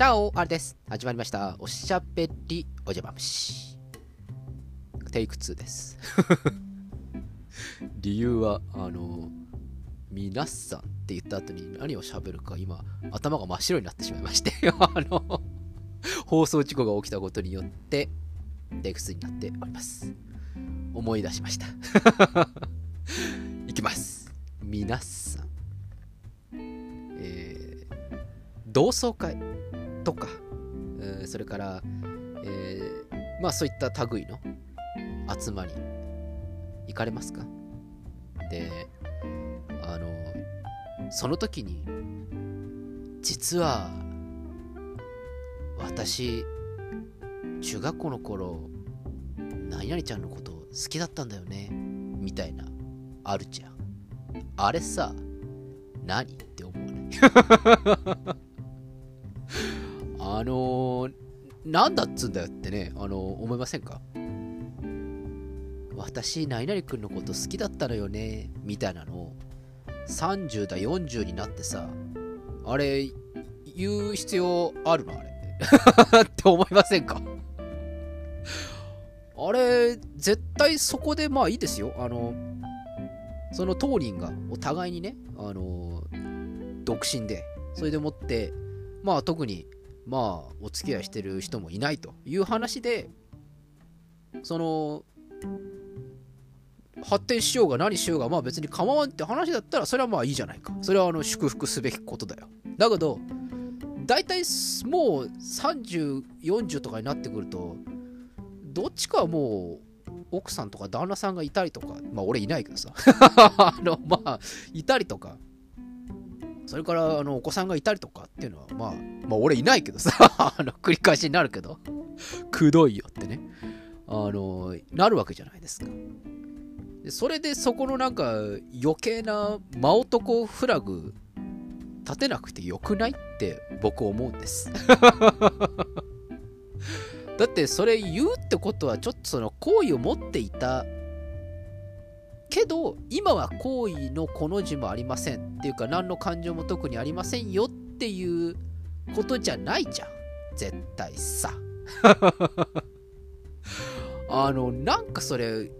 チャオあれです。始まりました。おしゃべりおじゃま虫。テイク2です。理由は、あの、皆さんって言った後に何を喋るか今、頭が真っ白になってしまいまして、あの、放送事故が起きたことによって、テイク2になっております。思い出しました。いきます。皆さん。えー、同窓会とか、えーそれから、えーまあそういった類の集まり行かれますか？であのその時に実は私中学校の頃何々ちゃんのこと好きだったんだよねみたいなあるじゃん。あれさ何？って思うね。あのー、なんだっつんだよってね、あのー思いませんか私、何々くんのこと好きだったのよね、みたいなのを、30だ、40になってさ、あれ、言う必要あるの？あれ。って思いませんか？あれ、絶対そこでまあいいですよ。あの、その当人がお互いにね、あの、独身で、それでもって、まあ特にまあお付き合いしてる人もいないという話でその発展しようが何しようがまあ別に構わんって話だったらそれはまあいいじゃないか。それはあの祝福すべきことだよ。だけど大体もう3040とかになってくるとどっちかはもう奥さんとか旦那さんがいたりとかまあ俺いないけどさ。あのまあいたりとか。それからあのお子さんがいたりとかっていうのはまあまあ俺いないけどさ あの繰り返しになるけど。くどいよってね。あのなるわけじゃないですか。でそれでそこのなんか余計な真男フラグ立てなくてよくないって僕思うんです。だってそれ言うってことはちょっとその好意を持っていたけど今は好意のこの字もありませんっていうか何の感情も特にありませんよっていうことじゃないじゃん。絶対さ。あのなんかそれ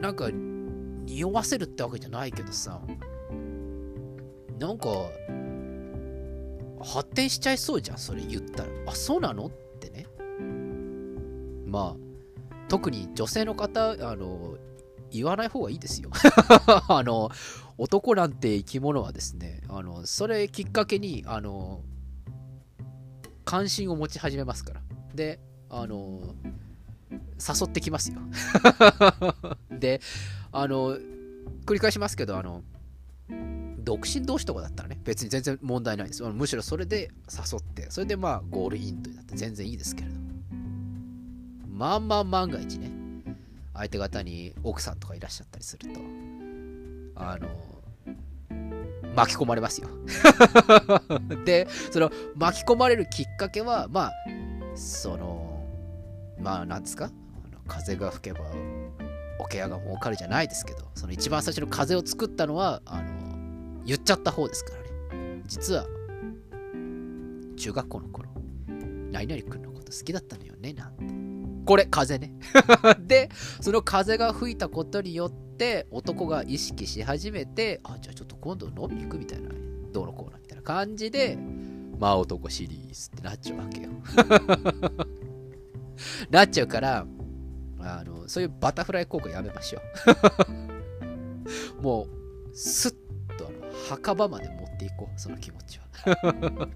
なんか匂わせるってわけじゃないけどさ。なんか発展しちゃいそうじゃんそれ言ったら。あそうなの？ってね。まあ特に女性の方あの言わない方がいいですよ。あの男なんて生き物はですねあのそれきっかけにあの関心を持ち始めますから。であの誘ってきますよ。であの繰り返しますけどあの独身同士とかだったらね別に全然問題ないです。むしろそれで誘ってそれでまあゴールインとなって全然いいですけれどまあまあ万が一ね相手方に奥さんとかいらっしゃったりするとあの巻き込まれますよ。でその巻き込まれるきっかけはまあそのまあなんですか？風が吹けば桶屋が儲かるじゃないですけどその一番最初の風を作ったのはあの言っちゃった方ですからね。実は中学校の頃何々君のこと好きだったのよねなんて。これ風ね。でその風が吹いたことによって男が意識し始めてあじゃあちょっと今度飲みに行くみたいなどうのこうのみたいな感じでまあ男シリーズってなっちゃうわけよ。なっちゃうからあのそういうバタフライ効果やめましょう。もうスッとあの墓場まで持っていこうその気持ちは。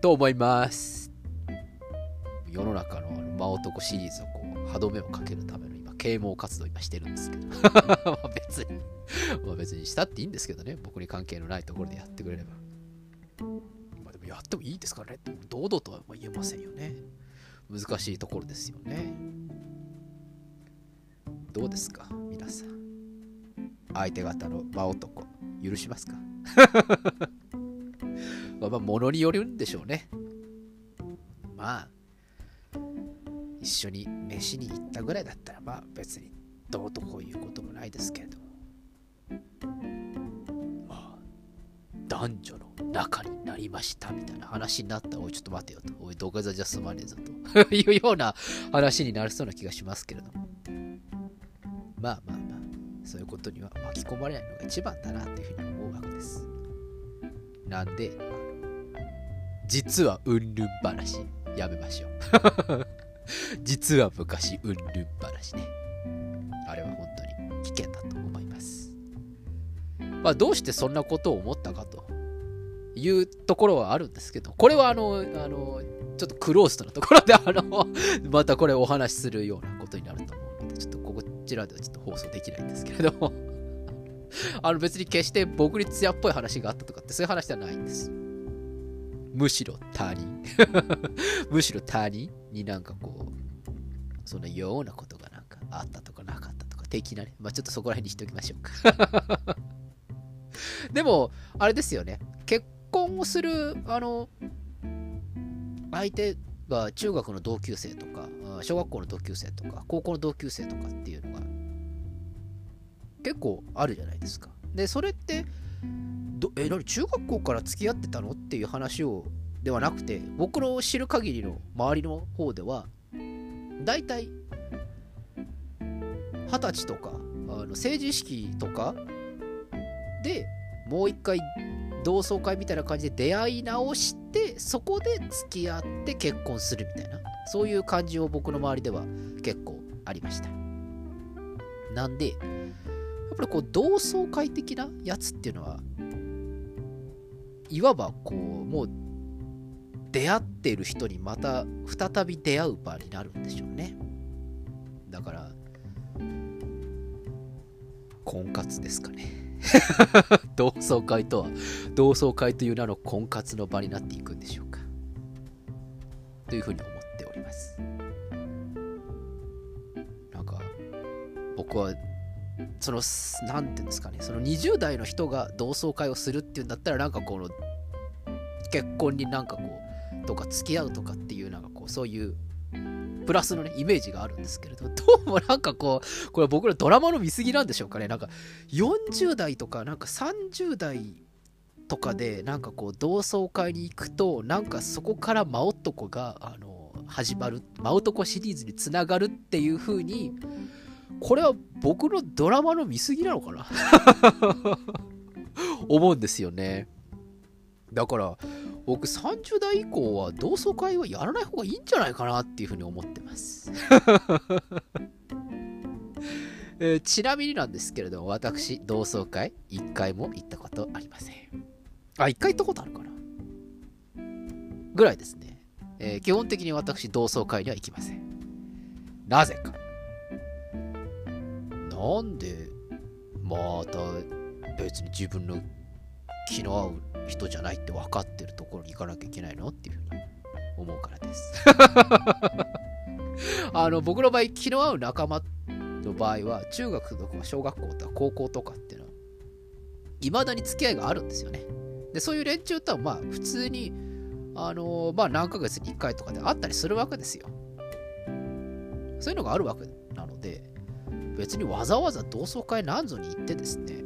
と思います。世の中の真男シリーズをこう歯止めをかけるための今啓蒙活動今してるんですけど。まあ別にまあ別にしたっていいんですけどね。僕に関係のないところでやってくれれば。まあでもやってもいいですからね。堂々とは言えませんよね。難しいところですよね。どうですか皆さん。相手方の真男許しますか？まあまあ物によるんでしょうね。まあ一緒に飯に行ったぐらいだったらまあ別にどうとこういうこともないですけれどまあ男女の仲になりましたみたいな話になったおいちょっと待てよと。おい土下座じゃ済まねえぞと。いうような話になりそうな気がしますけれども。まあまあまあそういうことには巻き込まれないのが一番だなというふうに思うわけです。なんで実はうんぬん話。やめましょう。実は昔うんぬん話ね。あれは本当に危険だと思います。まあどうしてそんなことを思ったかと。いうところはあるんですけどこれはあのあのちょっとクローストなところであのまたこれお話しするようなことになると思うのでちょっとこちらではちょっと放送できないんですけれども。あの別に決して僕に艶っぽい話があったとかってそういう話ではないんです。むしろ他人 むしろ他人になんかこうそのようなことがなんかあったとかなかったとか的なね。まあちょっとそこら辺にしておきましょうか。でもあれですよね。結婚をするあの相手が中学の同級生とか小学校の同級生とか高校の同級生とかっていうのが結構あるじゃないですか。でそれってどえ何中学校から付き合ってたの？っていう話をではなくて僕の知る限りの周りの方では大体二十歳とかあの成人式とかでもう一回同窓会みたいな感じで出会い直してそこで付き合って結婚するみたいなそういう感じを僕の周りでは結構ありました。なんでやっぱりこう同窓会的なやつっていうのはいわばこうもう出会ってる人にまた再び出会う場になるんでしょうね。だから婚活ですかね。同窓会とは同窓会という名の婚活の場になっていくんでしょうか。というふうに思っております。なんか僕はその何て言うんですかねその20代の人が同窓会をするっていうんだったらなんかこの結婚になんかこうとか付き合うとかっていうなんかこうそういうプラスのね、イメージがあるんですけれど、どうもなんかこう、これ僕らドラマの見過ぎなんでしょうかね。なんか40代とか、なんか30代とかで、なんかこう、同窓会に行くと、なんかそこから真男が、あの、始まる、真男シリーズにつながるっていう風に、これは僕のドラマの見過ぎなのかな？思うんですよね。だから、僕30代以降は同窓会はやらない方がいいんじゃないかなっていうふうに思ってます。えー、ちなみになんですけれども、私、同窓会1回も行ったことありません。あ、1回行ったことあるかな？ぐらいですね。えー、基本的に私、同窓会には行きません。なぜか。なんで、また別に自分の気の合う人じゃないって分かってるところに行かなきゃいけないのっていうふうに思うからです。あの僕の場合、気の合う仲間の場合は、中学とか小学校とか高校とかっていうのは、いまだに付き合いがあるんですよね。で、そういう連中とは、まあ、普通に、あのまあ、何ヶ月に1回とかで会ったりするわけですよ。そういうのがあるわけ別にわざわざ同窓会なんぞに行ってですね、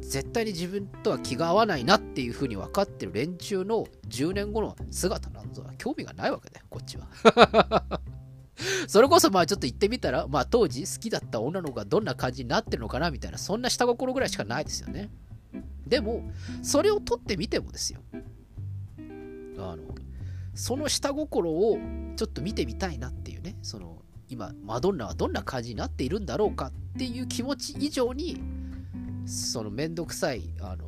絶対に自分とは気が合わないなっていうふうに分かってる連中の10年後の姿なんぞは興味がないわけだよ、こっちは。それこそまあちょっと言ってみたら、まあ当時好きだった女の子がどんな感じになってるのかなみたいな、そんな下心ぐらいしかないですよね。でも、それを取ってみてもですよ。あの、その下心をちょっと見てみたいなっていうね、その、今、マドンナはどんな感じになっているんだろうかっていう気持ち以上に、そのめんどくさい、あの、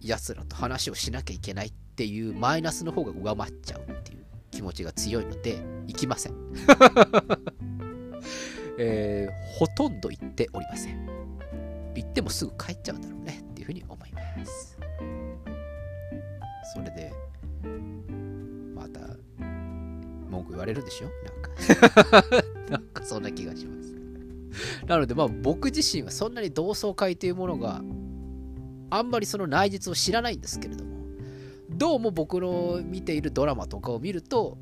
奴らと話をしなきゃいけないっていうマイナスの方が上回っちゃうっていう気持ちが強いので、行きません。えー、ほとんど行っておりません。行ってもすぐ帰っちゃうんだろうねっていうふうに思います。それで、また、文句言われるでしょ？なんか。なんかそんな気がします。なので、まあ僕自身はそんなに同窓会というものがあんまりその内実を知らないんですけれども、どうも僕の見ているドラマとかを見ると、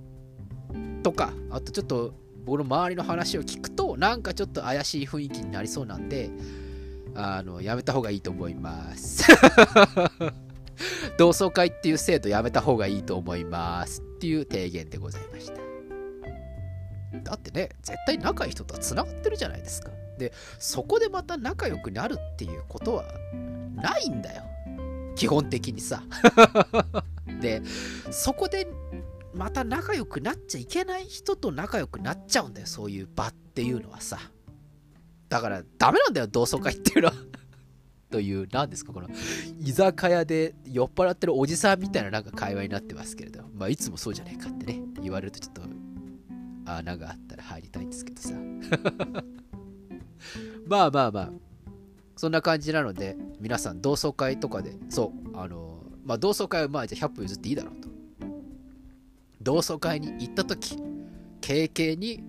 とか、あとちょっと僕の周りの話を聞くと、なんかちょっと怪しい雰囲気になりそうなんで、あの、やめた方がいいと思います。同窓会っていう制度やめた方がいいと思いますっていう提言でございましただってね絶対仲いい人とはつながってるじゃないですか。でそこでまた仲良くなるっていうことはないんだよ。基本的にさ。でそこでまた仲良くなっちゃいけない人と仲良くなっちゃうんだよそういう場っていうのはさ。だからダメなんだよ同窓会っていうのは。という何ですかこの居酒屋で酔っ払ってるおじさんみたいななんか会話になってますけれどまあいつもそうじゃねえかってね言われるとちょっと穴があったら入りたいんですけどさ。まあまあまあそんな感じなので皆さん同窓会とかでそうあのまあ同窓会はまあじゃあ100歩譲っていいだろうと。同窓会に行った時経験に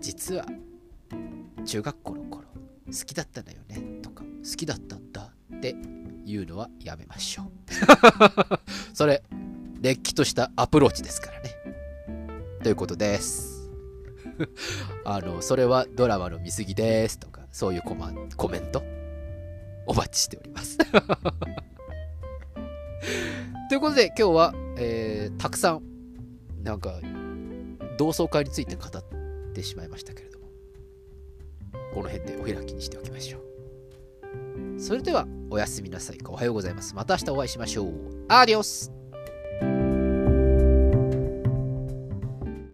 実は中学校の頃好きだったんだよねとか好きだったんだっていうのはやめましょう。それれっきとしたアプローチですからね。ということです。あのそれはドラマの見過ぎですとかそういうコマコメントお待ちしております。ということで今日は、えー、たくさんなんか同窓会について語ってしまいましたけれどもこの辺でお開きにしておきましょう。それではおやすみなさいかおはようございます。また明日お会いしましょう。アディオス